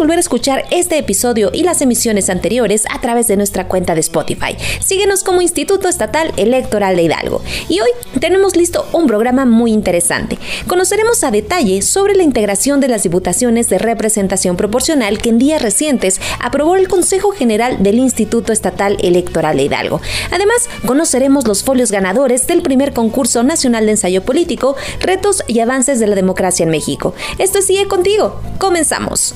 volver a escuchar este episodio y las emisiones anteriores a través de nuestra cuenta de Spotify. Síguenos como Instituto Estatal Electoral de Hidalgo. Y hoy tenemos listo un programa muy interesante. Conoceremos a detalle sobre la integración de las diputaciones de representación proporcional que en días recientes aprobó el Consejo General del Instituto Estatal Electoral de Hidalgo. Además, conoceremos los folios ganadores del primer concurso nacional de ensayo político, retos y avances de la democracia en México. Esto sigue contigo. Comenzamos.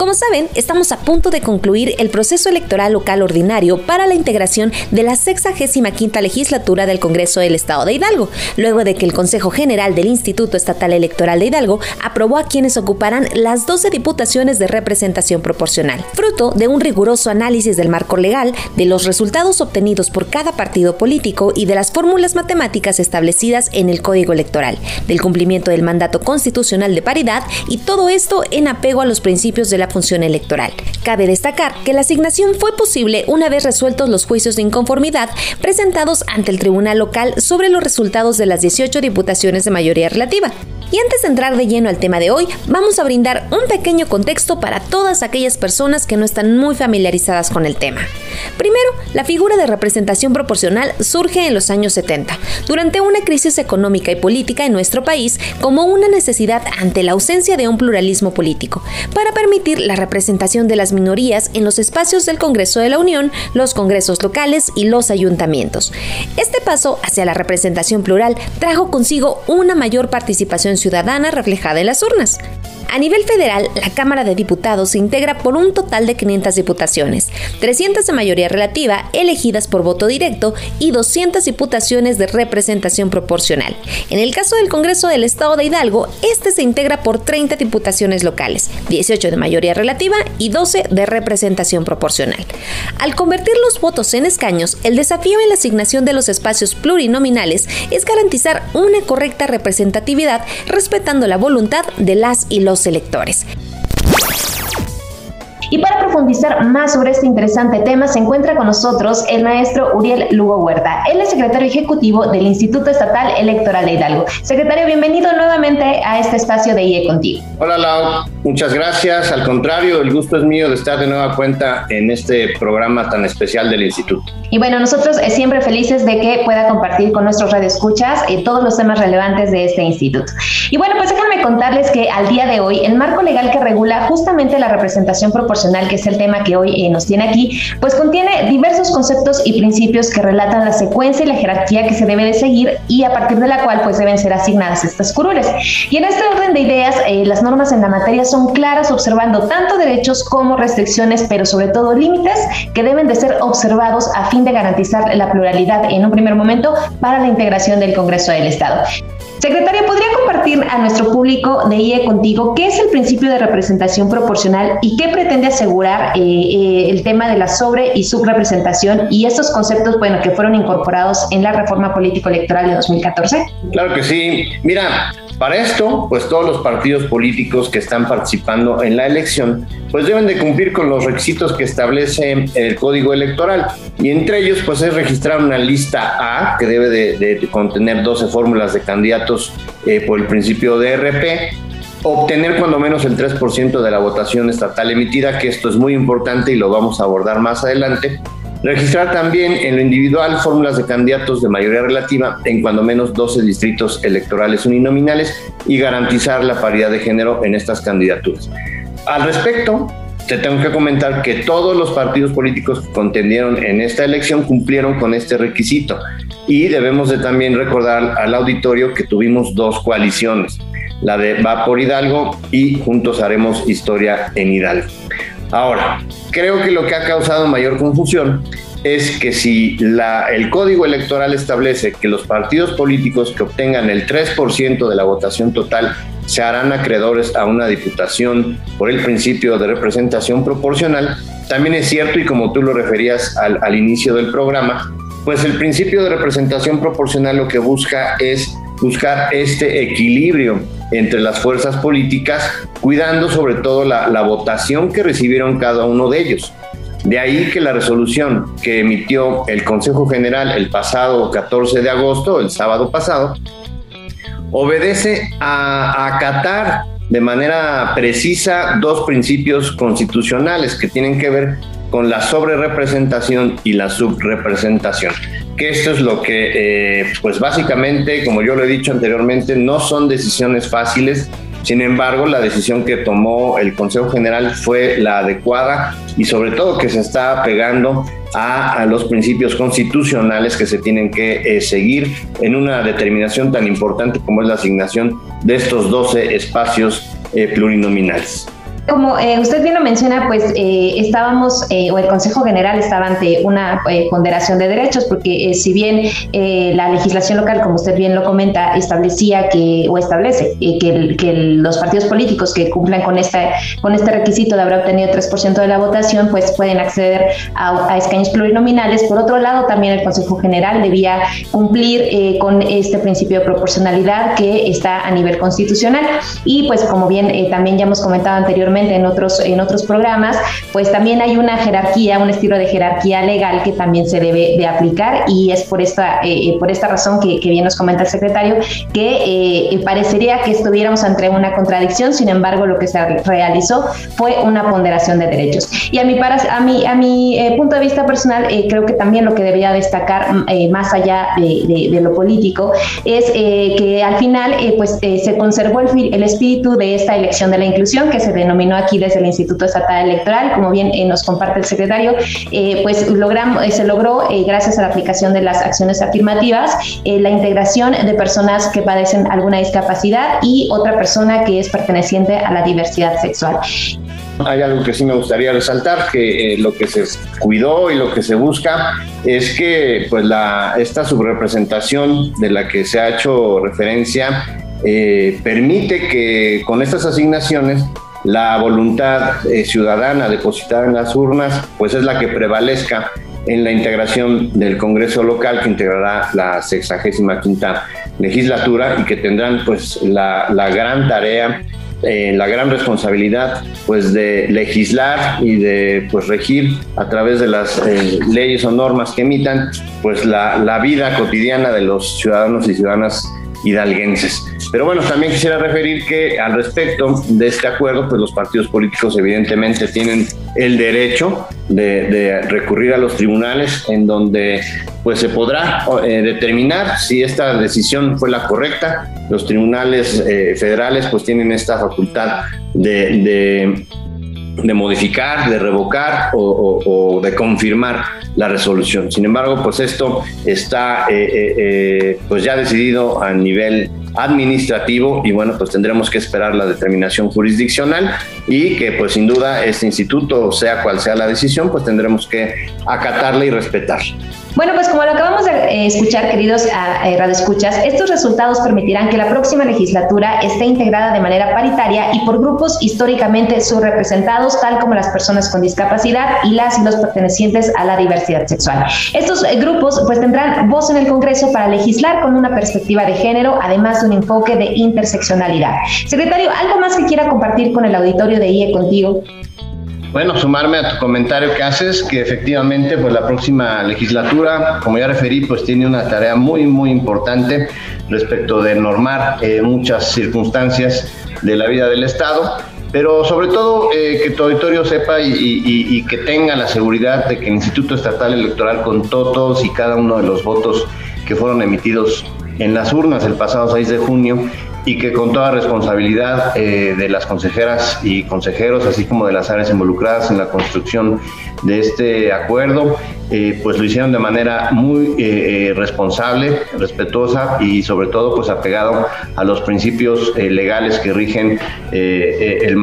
Como saben, estamos a punto de concluir el proceso electoral local ordinario para la integración de la 65 legislatura del Congreso del Estado de Hidalgo, luego de que el Consejo General del Instituto Estatal Electoral de Hidalgo aprobó a quienes ocuparán las 12 diputaciones de representación proporcional, fruto de un riguroso análisis del marco legal, de los resultados obtenidos por cada partido político y de las fórmulas matemáticas establecidas en el Código Electoral, del cumplimiento del mandato constitucional de paridad y todo esto en apego a los principios de la función electoral. Cabe destacar que la asignación fue posible una vez resueltos los juicios de inconformidad presentados ante el Tribunal Local sobre los resultados de las 18 diputaciones de mayoría relativa. Y antes de entrar de lleno al tema de hoy, vamos a brindar un pequeño contexto para todas aquellas personas que no están muy familiarizadas con el tema. Primero, la figura de representación proporcional surge en los años 70, durante una crisis económica y política en nuestro país, como una necesidad ante la ausencia de un pluralismo político, para permitir la representación de las minorías en los espacios del Congreso de la Unión, los congresos locales y los ayuntamientos. Este paso hacia la representación plural trajo consigo una mayor participación ciudadana reflejada en las urnas. A nivel federal, la Cámara de Diputados se integra por un total de 500 diputaciones, 300 de mayoría relativa elegidas por voto directo y 200 diputaciones de representación proporcional. En el caso del Congreso del Estado de Hidalgo, este se integra por 30 diputaciones locales, 18 de mayoría relativa y 12 de representación proporcional. Al convertir los votos en escaños, el desafío en la asignación de los espacios plurinominales es garantizar una correcta representatividad respetando la voluntad de las y los electores. Y para profundizar más sobre este interesante tema, se encuentra con nosotros el maestro Uriel Lugo Huerta. Él es secretario ejecutivo del Instituto Estatal Electoral de Hidalgo. Secretario, bienvenido nuevamente a este espacio de IE Contigo. Hola, Lau. Muchas gracias. Al contrario, el gusto es mío de estar de nueva cuenta en este programa tan especial del Instituto. Y bueno, nosotros eh, siempre felices de que pueda compartir con nuestros radioescuchas eh, todos los temas relevantes de este instituto. Y bueno, pues déjenme contarles que al día de hoy, el marco legal que regula justamente la representación proporcional que es el tema que hoy eh, nos tiene aquí, pues contiene diversos conceptos y principios que relatan la secuencia y la jerarquía que se debe de seguir y a partir de la cual pues deben ser asignadas estas curules. Y en este orden de ideas, eh, las normas en la materia son claras observando tanto derechos como restricciones, pero sobre todo límites que deben de ser observados a fin de garantizar la pluralidad en un primer momento para la integración del Congreso del Estado. Secretaria, ¿podría compartir a nuestro público de IE contigo qué es el principio de representación proporcional y qué pretende asegurar eh, eh, el tema de la sobre y subrepresentación y estos conceptos, bueno, que fueron incorporados en la reforma político-electoral de 2014? Claro que sí. Mira, para esto, pues todos los partidos políticos que están participando en la elección, pues deben de cumplir con los requisitos que establece el Código Electoral. Y entre ellos, pues es registrar una lista A, que debe de, contener 12 fórmulas de candidatos eh, por el principio de RP, obtener cuando menos el 3% de la votación estatal emitida, que esto es muy importante y lo vamos a abordar más adelante, Registrar también en lo individual fórmulas de candidatos de mayoría relativa en cuando menos 12 distritos electorales uninominales y garantizar la paridad de género en estas candidaturas. Al respecto, te tengo que comentar que todos los partidos políticos que contendieron en esta elección cumplieron con este requisito y debemos de también recordar al auditorio que tuvimos dos coaliciones, la de Va por Hidalgo y Juntos Haremos Historia en Hidalgo. Ahora, creo que lo que ha causado mayor confusión es que si el código electoral establece que los partidos políticos que obtengan el 3% de la votación total se harán acreedores a una diputación por el principio de representación proporcional, también es cierto, y como tú lo referías al inicio del programa, pues el principio de representación proporcional lo que busca es buscar este equilibrio entre las fuerzas políticas, cuidando sobre todo la, votación que recibieron cada uno de ellos. De ahí que la resolución que emitió el Consejo General el pasado 14 de agosto, el sábado pasado, obedece a, acatar de manera precisa dos principios constitucionales que tienen que ver con la sobrerepresentación y la subrepresentación. Que esto es lo que, eh, pues básicamente, como yo lo he dicho anteriormente, no son decisiones fáciles, sin embargo, la decisión que tomó el Consejo General fue la adecuada y sobre todo que se está pegando a, los principios constitucionales que se tienen que eh, seguir en una determinación tan importante como es la asignación de estos 12 espacios eh, plurinominales. Como eh, usted bien lo menciona, pues eh, estábamos, eh, o el Consejo General estaba ante una ponderación de derechos, porque si bien la legislación local, como usted bien lo comenta, establecía que, o establece que, que, los partidos políticos que cumplan con, esta, con este requisito de haber obtenido 3% de la votación, pues pueden acceder a, a, escaños plurinominales. Por otro lado, también el Consejo General debía cumplir con este principio de proporcionalidad que está a nivel constitucional. Y pues como bien también ya hemos comentado anteriormente, en otros, en otros programas, pues también hay una jerarquía, un estilo de jerarquía legal que también se debe de aplicar y es por esta, eh, eh, por esta razón que, bien nos comenta el secretario, que eh, parecería que estuviéramos ante una contradicción, sin embargo lo que se realizó fue una ponderación de derechos. Y a mi, para, a mi, a mi punto de vista personal, creo que también lo que debería destacar más allá de, de, lo político es que al final pues se conservó el, el espíritu de esta elección de la inclusión que se denomina aquí desde el Instituto Estatal Electoral, como bien eh, nos comparte el secretario, eh, pues logramos, eh, se logró, gracias a la aplicación de las acciones afirmativas, la integración de personas que padecen alguna discapacidad y otra persona que es perteneciente a la diversidad sexual. Hay algo que sí me gustaría resaltar, que lo que se cuidó y lo que se busca es que pues la, esta subrepresentación de la que se ha hecho referencia permite que con estas asignaciones la voluntad eh, ciudadana depositada en las urnas, pues es la que prevalezca en la integración del Congreso local que integrará la 65 quinta legislatura y que tendrán pues la, gran tarea, eh, la gran responsabilidad pues de legislar y de pues regir a través de las eh, leyes o normas que emitan pues la, la vida cotidiana de los ciudadanos y ciudadanas hidalguenses. Pero bueno, también quisiera referir que al respecto de este acuerdo, pues los partidos políticos evidentemente tienen el derecho de, recurrir a los tribunales en donde pues se podrá eh, determinar si esta decisión fue la correcta. Los tribunales eh, federales pues tienen esta facultad de, de modificar, de revocar o, de confirmar la resolución. Sin embargo, pues esto está eh, pues ya decidido a nivel administrativo y bueno, pues tendremos que esperar la determinación jurisdiccional y que pues sin duda este instituto, sea cual sea la decisión, pues tendremos que acatarla y respetarla. Bueno, pues como lo acabamos de eh, escuchar, queridos eh, radioescuchas, estos resultados permitirán que la próxima legislatura esté integrada de manera paritaria y por grupos históricamente subrepresentados, tal como las personas con discapacidad y las y los pertenecientes a la diversidad sexual. Estos eh, grupos pues tendrán voz en el Congreso para legislar con una perspectiva de género, además de un enfoque de interseccionalidad. Secretario, ¿algo más que quiera compartir con el auditorio de IE contigo? Bueno, sumarme a tu comentario que haces, que efectivamente pues la próxima legislatura, como ya referí, pues tiene una tarea muy, muy importante respecto de normar eh, muchas circunstancias de la vida del Estado pero sobre todo eh, que tu auditorio sepa y, que tenga la seguridad de que el Instituto Estatal Electoral contó todos y cada uno de los votos que fueron emitidos en las urnas el pasado 6 de junio y que con toda responsabilidad eh, de las consejeras y consejeros, así como de las áreas involucradas en la construcción de este acuerdo, eh, pues lo hicieron de manera muy eh, responsable, respetuosa y sobre todo pues apegado a los principios legales que rigen el,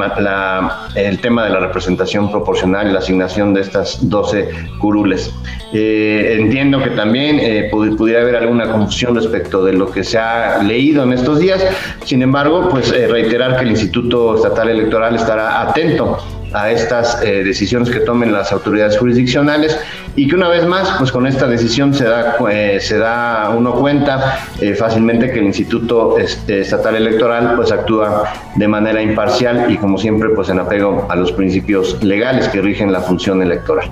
el, tema de la representación proporcional y la asignación de estas 12 curules. entiendo que también pudiera haber alguna confusión respecto de lo que se ha leído en estos días, sin embargo, pues eh, reiterar que el Instituto Estatal Electoral estará atento a estas eh, decisiones que tomen las autoridades jurisdiccionales y que una vez más, pues con esta decisión se da, eh, se da uno cuenta fácilmente que el Instituto este, Estatal Electoral pues actúa de manera imparcial y como siempre pues en apego a los principios legales que rigen la función electoral.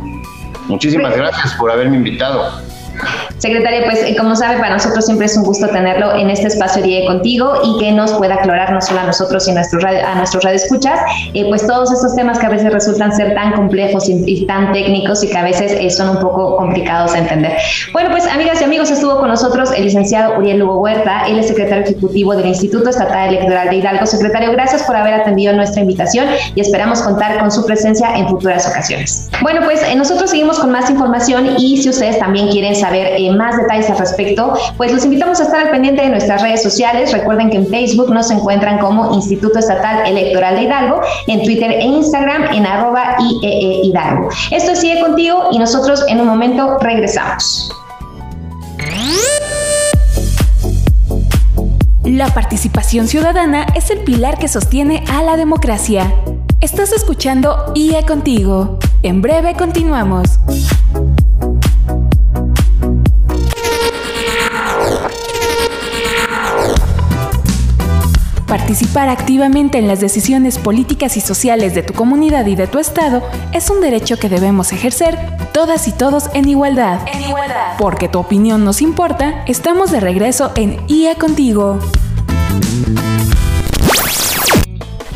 Muchísimas gracias por haberme invitado. Secretaria, pues eh, como sabe, para nosotros siempre es un gusto tenerlo en este espacio día contigo y que nos pueda aclarar no solo a nosotros y a nuestros a nuestros radioescuchas, eh, pues todos estos temas que a veces resultan ser tan complejos y, tan técnicos y que a veces eh, son un poco complicados a entender. Bueno, pues amigas y amigos, estuvo con nosotros el licenciado Uriel Lugo Huerta, él es secretario ejecutivo del Instituto Estatal Electoral de Hidalgo. Secretario, gracias por haber atendido nuestra invitación y esperamos contar con su presencia en futuras ocasiones. Bueno, pues nosotros seguimos con más información y si ustedes también quieren saber más detalles al respecto, pues los invitamos a estar al pendiente de nuestras redes sociales. Recuerden que en Facebook nos encuentran como Instituto Estatal Electoral de Hidalgo, en Twitter e Instagram en arroba IEE Hidalgo. Esto sigue contigo y nosotros en un momento regresamos. La participación ciudadana es el pilar que sostiene a la democracia. Estás escuchando IE Contigo. En breve continuamos. Participar activamente en las decisiones políticas y sociales de tu comunidad y de tu estado es un derecho que debemos ejercer todas y todos en igualdad. En igualdad. Porque tu opinión nos importa, estamos de regreso en IA Contigo.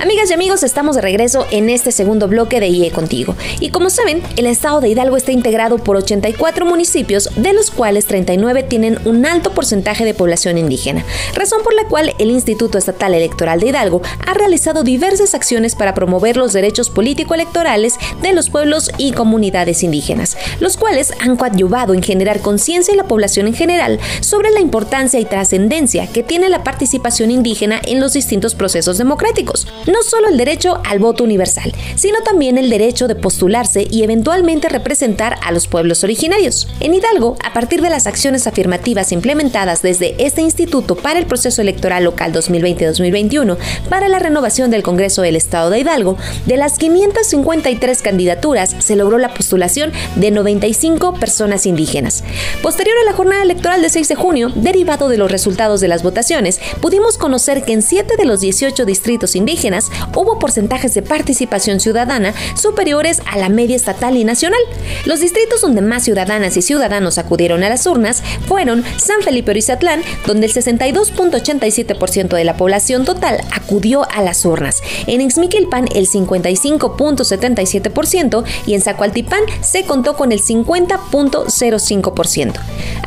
Amigas y amigos, estamos de regreso en este segundo bloque de IE Contigo. Y como saben, el estado de Hidalgo está integrado por 84 municipios, de los cuales 39 tienen un alto porcentaje de población indígena, razón por la cual el Instituto Estatal Electoral de Hidalgo ha realizado diversas acciones para promover los derechos político-electorales de los pueblos y comunidades indígenas, los cuales han coadyuvado en generar conciencia en la población en general sobre la importancia y trascendencia que tiene la participación indígena en los distintos procesos democráticos no solo el derecho al voto universal, sino también el derecho de postularse y eventualmente representar a los pueblos originarios. En Hidalgo, a partir de las acciones afirmativas implementadas desde este instituto para el proceso electoral local 2020-2021 para la renovación del Congreso del Estado de Hidalgo, de las 553 candidaturas se logró la postulación de 95 personas indígenas. Posterior a la jornada electoral de 6 de junio, derivado de los resultados de las votaciones, pudimos conocer que en 7 de los 18 distritos indígenas hubo porcentajes de participación ciudadana superiores a la media estatal y nacional. Los distritos donde más ciudadanas y ciudadanos acudieron a las urnas fueron San Felipe Orizatlán, donde el 62.87% de la población total acudió a las urnas. En Ixmiquilpan el 55.77% y en Zacualtipán se contó con el 50.05%.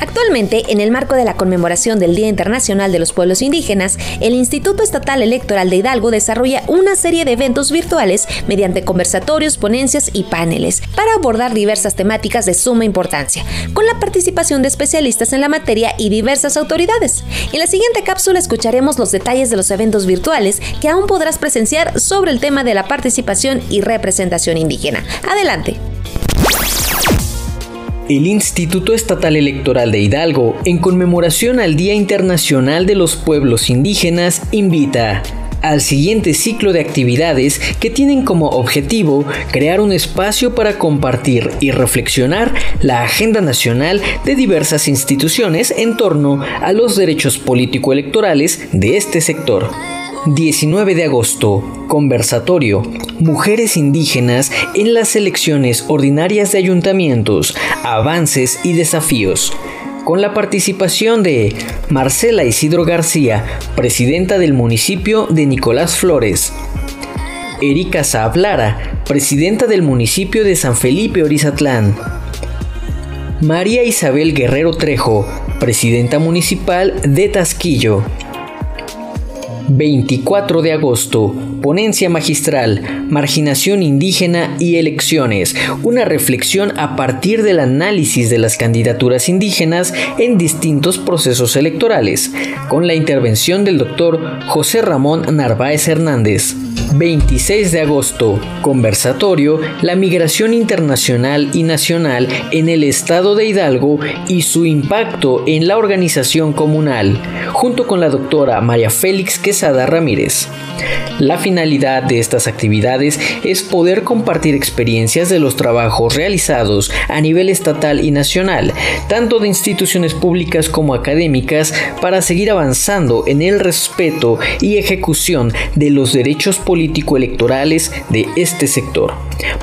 Actualmente, en el marco de la conmemoración del Día Internacional de los Pueblos Indígenas, el Instituto Estatal Electoral de Hidalgo desarrolla una serie de eventos virtuales mediante conversatorios, ponencias y paneles para abordar diversas temáticas de suma importancia, con la participación de especialistas en la materia y diversas autoridades. En la siguiente cápsula escucharemos los detalles de los eventos virtuales que aún podrás presenciar sobre el tema de la participación y representación indígena. Adelante. El Instituto Estatal Electoral de Hidalgo, en conmemoración al Día Internacional de los Pueblos Indígenas, invita al siguiente ciclo de actividades que tienen como objetivo crear un espacio para compartir y reflexionar la agenda nacional de diversas instituciones en torno a los derechos político-electorales de este sector. 19 de agosto. Conversatorio. Mujeres indígenas en las elecciones ordinarias de ayuntamientos. Avances y desafíos con la participación de Marcela Isidro García, presidenta del municipio de Nicolás Flores. Erika Saablara, presidenta del municipio de San Felipe Orizatlán. María Isabel Guerrero Trejo, presidenta municipal de Tasquillo. 24 de agosto, ponencia magistral, marginación indígena y elecciones, una reflexión a partir del análisis de las candidaturas indígenas en distintos procesos electorales, con la intervención del doctor José Ramón Narváez Hernández. 26 de agosto, conversatorio, la migración internacional y nacional en el estado de Hidalgo y su impacto en la organización comunal, junto con la doctora María Félix Quesada Ramírez. La finalidad de estas actividades es poder compartir experiencias de los trabajos realizados a nivel estatal y nacional, tanto de instituciones públicas como académicas, para seguir avanzando en el respeto y ejecución de los derechos político-electorales de este sector.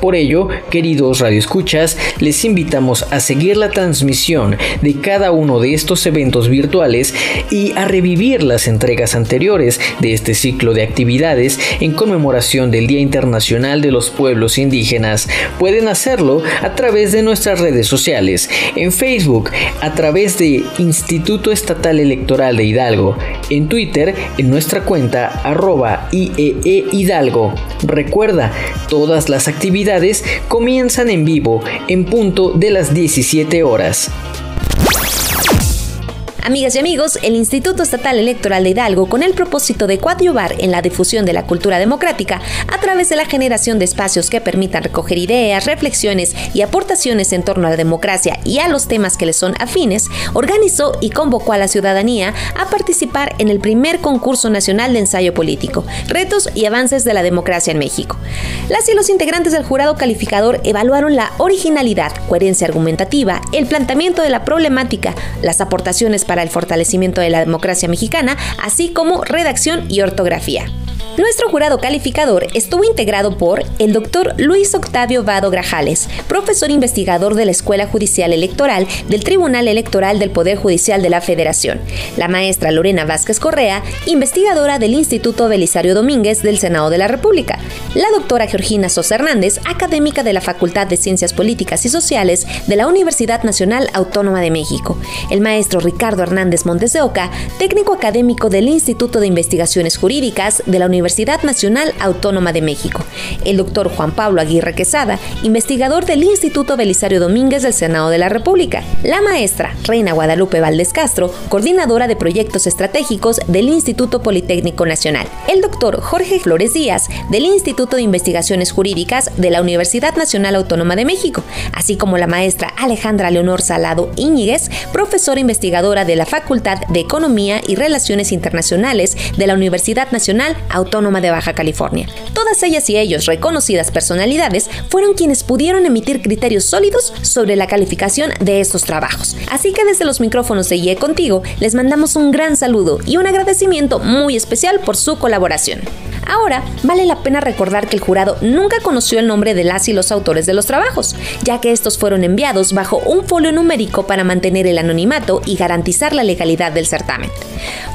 Por ello, queridos radioescuchas, les invitamos a seguir la transmisión de cada uno de estos eventos virtuales y a revivir las entregas anteriores de este ciclo de actividades en conmemoración del Día Internacional de los Pueblos Indígenas. Pueden hacerlo a través de nuestras redes sociales, en Facebook, a través de Instituto Estatal Electoral de Hidalgo, en Twitter, en nuestra cuenta arroba Hidalgo. Recuerda, todas las actividades comienzan en vivo en punto de las 17 horas. Amigas y amigos, el Instituto Estatal Electoral de Hidalgo, con el propósito de coadyuvar en la difusión de la cultura democrática a través de la generación de espacios que permitan recoger ideas, reflexiones y aportaciones en torno a la democracia y a los temas que le son afines, organizó y convocó a la ciudadanía a participar en el primer concurso nacional de ensayo político, Retos y Avances de la Democracia en México. Las y los integrantes del jurado calificador evaluaron la originalidad, coherencia argumentativa, el planteamiento de la problemática, las aportaciones para el fortalecimiento de la democracia mexicana, así como redacción y ortografía. Nuestro jurado calificador estuvo integrado por el doctor Luis Octavio Vado Grajales, profesor investigador de la Escuela Judicial Electoral del Tribunal Electoral del Poder Judicial de la Federación, la maestra Lorena Vázquez Correa, investigadora del Instituto Belisario Domínguez del Senado de la República, la doctora Georgina Sosa Hernández, académica de la Facultad de Ciencias Políticas y Sociales de la Universidad Nacional Autónoma de México, el maestro Ricardo Hernández Montes de Oca, técnico académico del Instituto de Investigaciones Jurídicas de la Universidad Nacional Autónoma de México, el doctor Juan Pablo Aguirre Quesada, investigador del Instituto Belisario Domínguez del Senado de la República, la maestra Reina Guadalupe Valdés Castro, coordinadora de proyectos estratégicos del Instituto Politécnico Nacional, el doctor Jorge Flores Díaz, del Instituto de Investigaciones Jurídicas de la Universidad Nacional Autónoma de México, así como la maestra Alejandra Leonor Salado Íñiguez, profesora investigadora de la Facultad de Economía y Relaciones Internacionales de la Universidad Nacional Autónoma de Baja California. Todas ellas y ellos, reconocidas personalidades, fueron quienes pudieron emitir criterios sólidos sobre la calificación de estos trabajos. Así que desde los micrófonos de IE Contigo les mandamos un gran saludo y un agradecimiento muy especial por su colaboración. Ahora, vale la pena recordar que el jurado nunca conoció el nombre de las y los autores de los trabajos, ya que estos fueron enviados bajo un folio numérico para mantener el anonimato y garantizar la legalidad del certamen.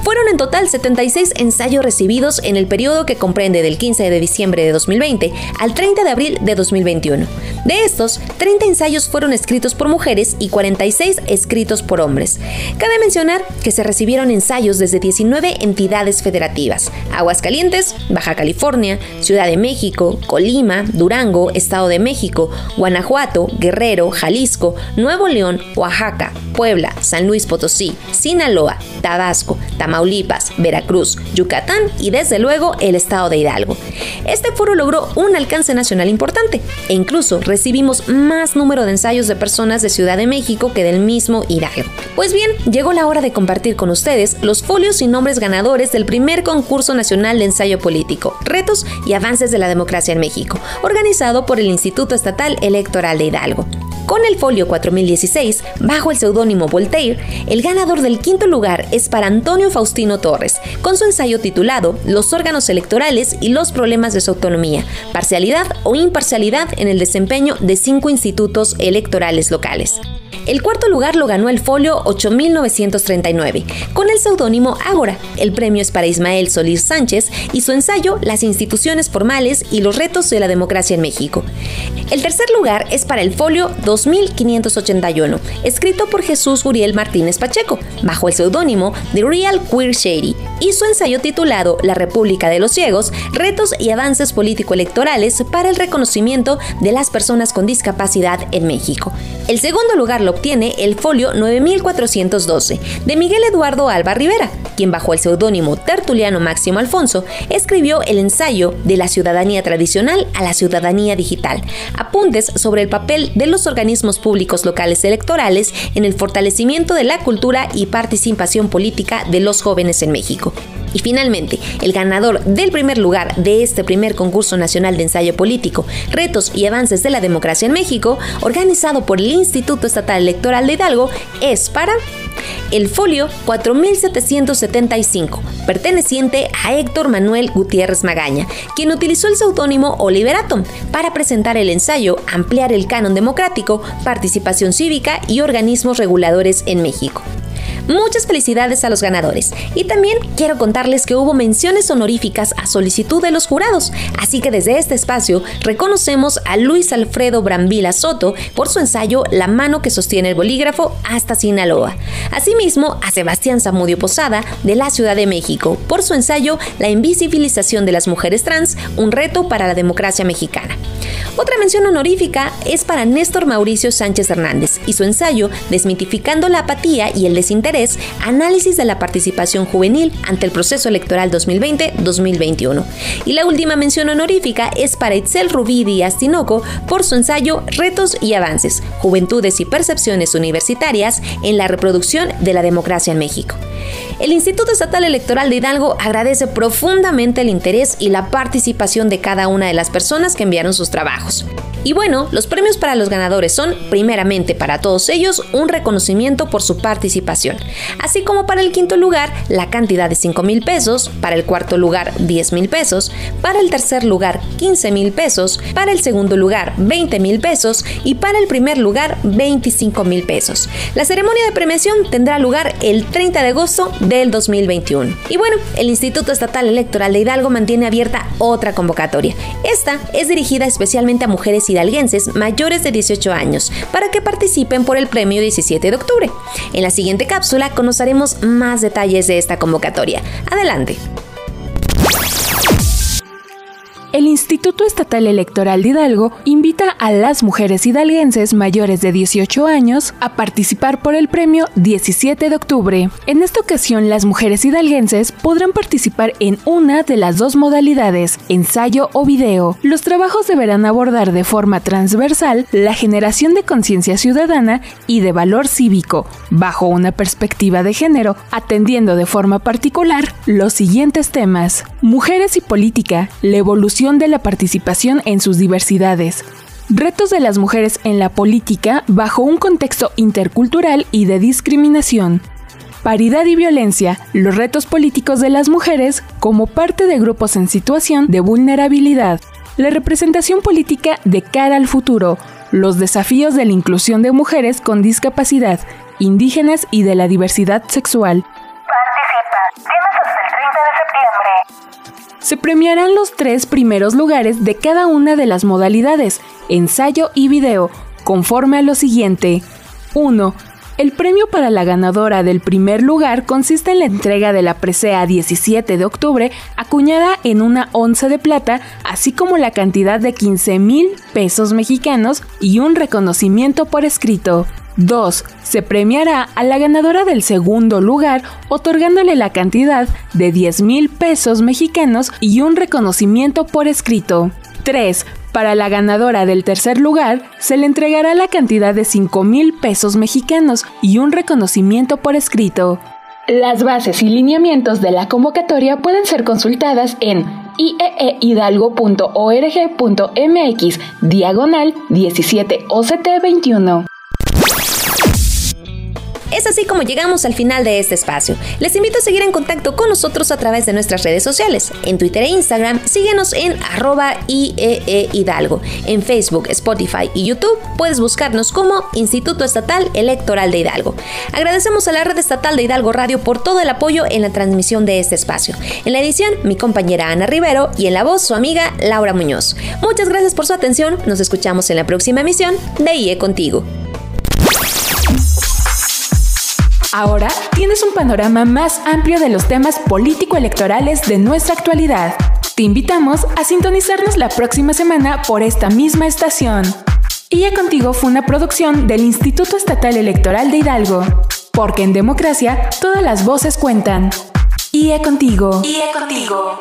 Fueron en total 76 ensayos recibidos en el periodo que comprende del 15 de diciembre de 2020 al 30 de abril de 2021. De estos, 30 ensayos fueron escritos por mujeres y 46 escritos por hombres. Cabe mencionar que se recibieron ensayos desde 19 entidades federativas: Aguascalientes, Baja California, Ciudad de México, Colima, Durango, Estado de México, Guanajuato, Guerrero, Jalisco, Nuevo León, Oaxaca, Puebla, San Luis Potosí, Sinaloa, Tabasco, Tamaulipas, Veracruz, Yucatán y desde luego el estado de Hidalgo. Este foro logró un alcance nacional importante e incluso recibimos más número de ensayos de personas de Ciudad de México que del mismo Hidalgo. Pues bien, llegó la hora de compartir con ustedes los folios y nombres ganadores del primer concurso nacional de ensayo político, Retos y Avances de la Democracia en México, organizado por el Instituto Estatal Electoral de Hidalgo. Con el folio 4016, bajo el seudónimo Voltaire, el ganador del quinto lugar es para Antonio Faustino Torres, con su ensayo titulado Los órganos electorales y los problemas de su autonomía, parcialidad o imparcialidad en el desempeño de cinco institutos electorales locales. El cuarto lugar lo ganó el folio 8939, con el seudónimo Ágora. El premio es para Ismael Solís Sánchez y su ensayo Las instituciones formales y los retos de la democracia en México. El tercer lugar es para el folio 2581, escrito por Jesús Guriel Martínez Pacheco, bajo el seudónimo The Real Queer Shady, y su ensayo titulado La República de los Ciegos, retos y avances político-electorales para el reconocimiento de las personas con discapacidad en México. El segundo lugar lo obtiene el folio 9412 de Miguel Eduardo Alba Rivera, quien bajo el seudónimo Tertuliano Máximo Alfonso escribió el ensayo De la ciudadanía tradicional a la ciudadanía digital, apuntes sobre el papel de los organismos públicos locales electorales en el fortalecimiento de la cultura y participación política de los jóvenes en México. Y finalmente, el ganador del primer lugar de este primer concurso nacional de ensayo político, Retos y Avances de la Democracia en México, organizado por el Instituto Estatal Electoral de Hidalgo, es para el folio 4775, perteneciente a Héctor Manuel Gutiérrez Magaña, quien utilizó el seudónimo Oliver Atom para presentar el ensayo Ampliar el canon democrático, participación cívica y organismos reguladores en México. Muchas felicidades a los ganadores. Y también quiero contarles que hubo menciones honoríficas a solicitud de los jurados. Así que desde este espacio reconocemos a Luis Alfredo Brambila Soto por su ensayo La mano que sostiene el bolígrafo hasta Sinaloa. Asimismo, a Sebastián Zamudio Posada de la Ciudad de México por su ensayo La invisibilización de las mujeres trans, un reto para la democracia mexicana. Otra mención honorífica es para Néstor Mauricio Sánchez Hernández y su ensayo Desmitificando la apatía y el desinterés, análisis de la participación juvenil ante el proceso electoral 2020-2021. Y la última mención honorífica es para Itzel Rubí Díaz Tinoco por su ensayo Retos y Avances, Juventudes y Percepciones Universitarias en la reproducción de la democracia en México. El Instituto Estatal Electoral de Hidalgo agradece profundamente el interés y la participación de cada una de las personas que enviaron sus trabajos. Y bueno, los premios para los ganadores son, primeramente para todos ellos, un reconocimiento por su participación, así como para el quinto lugar la cantidad de 5 mil pesos, para el cuarto lugar 10 mil pesos, para el tercer lugar 15 mil pesos, para el segundo lugar 20 mil pesos y para el primer lugar 25 mil pesos. La ceremonia de premiación tendrá lugar el 30 de agosto del 2021. Y bueno, el Instituto Estatal Electoral de Hidalgo mantiene abierta otra convocatoria. Esta es dirigida especialmente a mujeres hidalguenses mayores de 18 años para que participen por el premio 17 de octubre. En la siguiente cápsula conoceremos más detalles de esta convocatoria. Adelante el Instituto Estatal Electoral de Hidalgo invita a las mujeres hidalguenses mayores de 18 años a participar por el premio 17 de octubre. En esta ocasión, las mujeres hidalguenses podrán participar en una de las dos modalidades, ensayo o video. Los trabajos deberán abordar de forma transversal la generación de conciencia ciudadana y de valor cívico, bajo una perspectiva de género, atendiendo de forma particular los siguientes temas. Mujeres y política, la evolución de la participación en sus diversidades. Retos de las mujeres en la política bajo un contexto intercultural y de discriminación. Paridad y violencia, los retos políticos de las mujeres como parte de grupos en situación de vulnerabilidad. La representación política de cara al futuro, los desafíos de la inclusión de mujeres con discapacidad, indígenas y de la diversidad sexual. Se premiarán los tres primeros lugares de cada una de las modalidades, ensayo y video, conforme a lo siguiente. 1. El premio para la ganadora del primer lugar consiste en la entrega de la presea 17 de octubre acuñada en una onza de plata, así como la cantidad de 15 mil pesos mexicanos y un reconocimiento por escrito. 2. Se premiará a la ganadora del segundo lugar otorgándole la cantidad de 10 mil pesos mexicanos y un reconocimiento por escrito. 3. Para la ganadora del tercer lugar se le entregará la cantidad de 5 mil pesos mexicanos y un reconocimiento por escrito. Las bases y lineamientos de la convocatoria pueden ser consultadas en ieehidalgo.org.mx, diagonal 17 OCT21. Es así como llegamos al final de este espacio. Les invito a seguir en contacto con nosotros a través de nuestras redes sociales. En Twitter e Instagram, síguenos en arroba IEE Hidalgo. En Facebook, Spotify y YouTube puedes buscarnos como Instituto Estatal Electoral de Hidalgo. Agradecemos a la Red Estatal de Hidalgo Radio por todo el apoyo en la transmisión de este espacio. En la edición, mi compañera Ana Rivero y en la voz, su amiga Laura Muñoz. Muchas gracias por su atención. Nos escuchamos en la próxima emisión de IE Contigo. Ahora tienes un panorama más amplio de los temas político-electorales de nuestra actualidad. Te invitamos a sintonizarnos la próxima semana por esta misma estación. Y Contigo fue una producción del Instituto Estatal Electoral de Hidalgo. Porque en democracia todas las voces cuentan. IE Contigo. IE Contigo.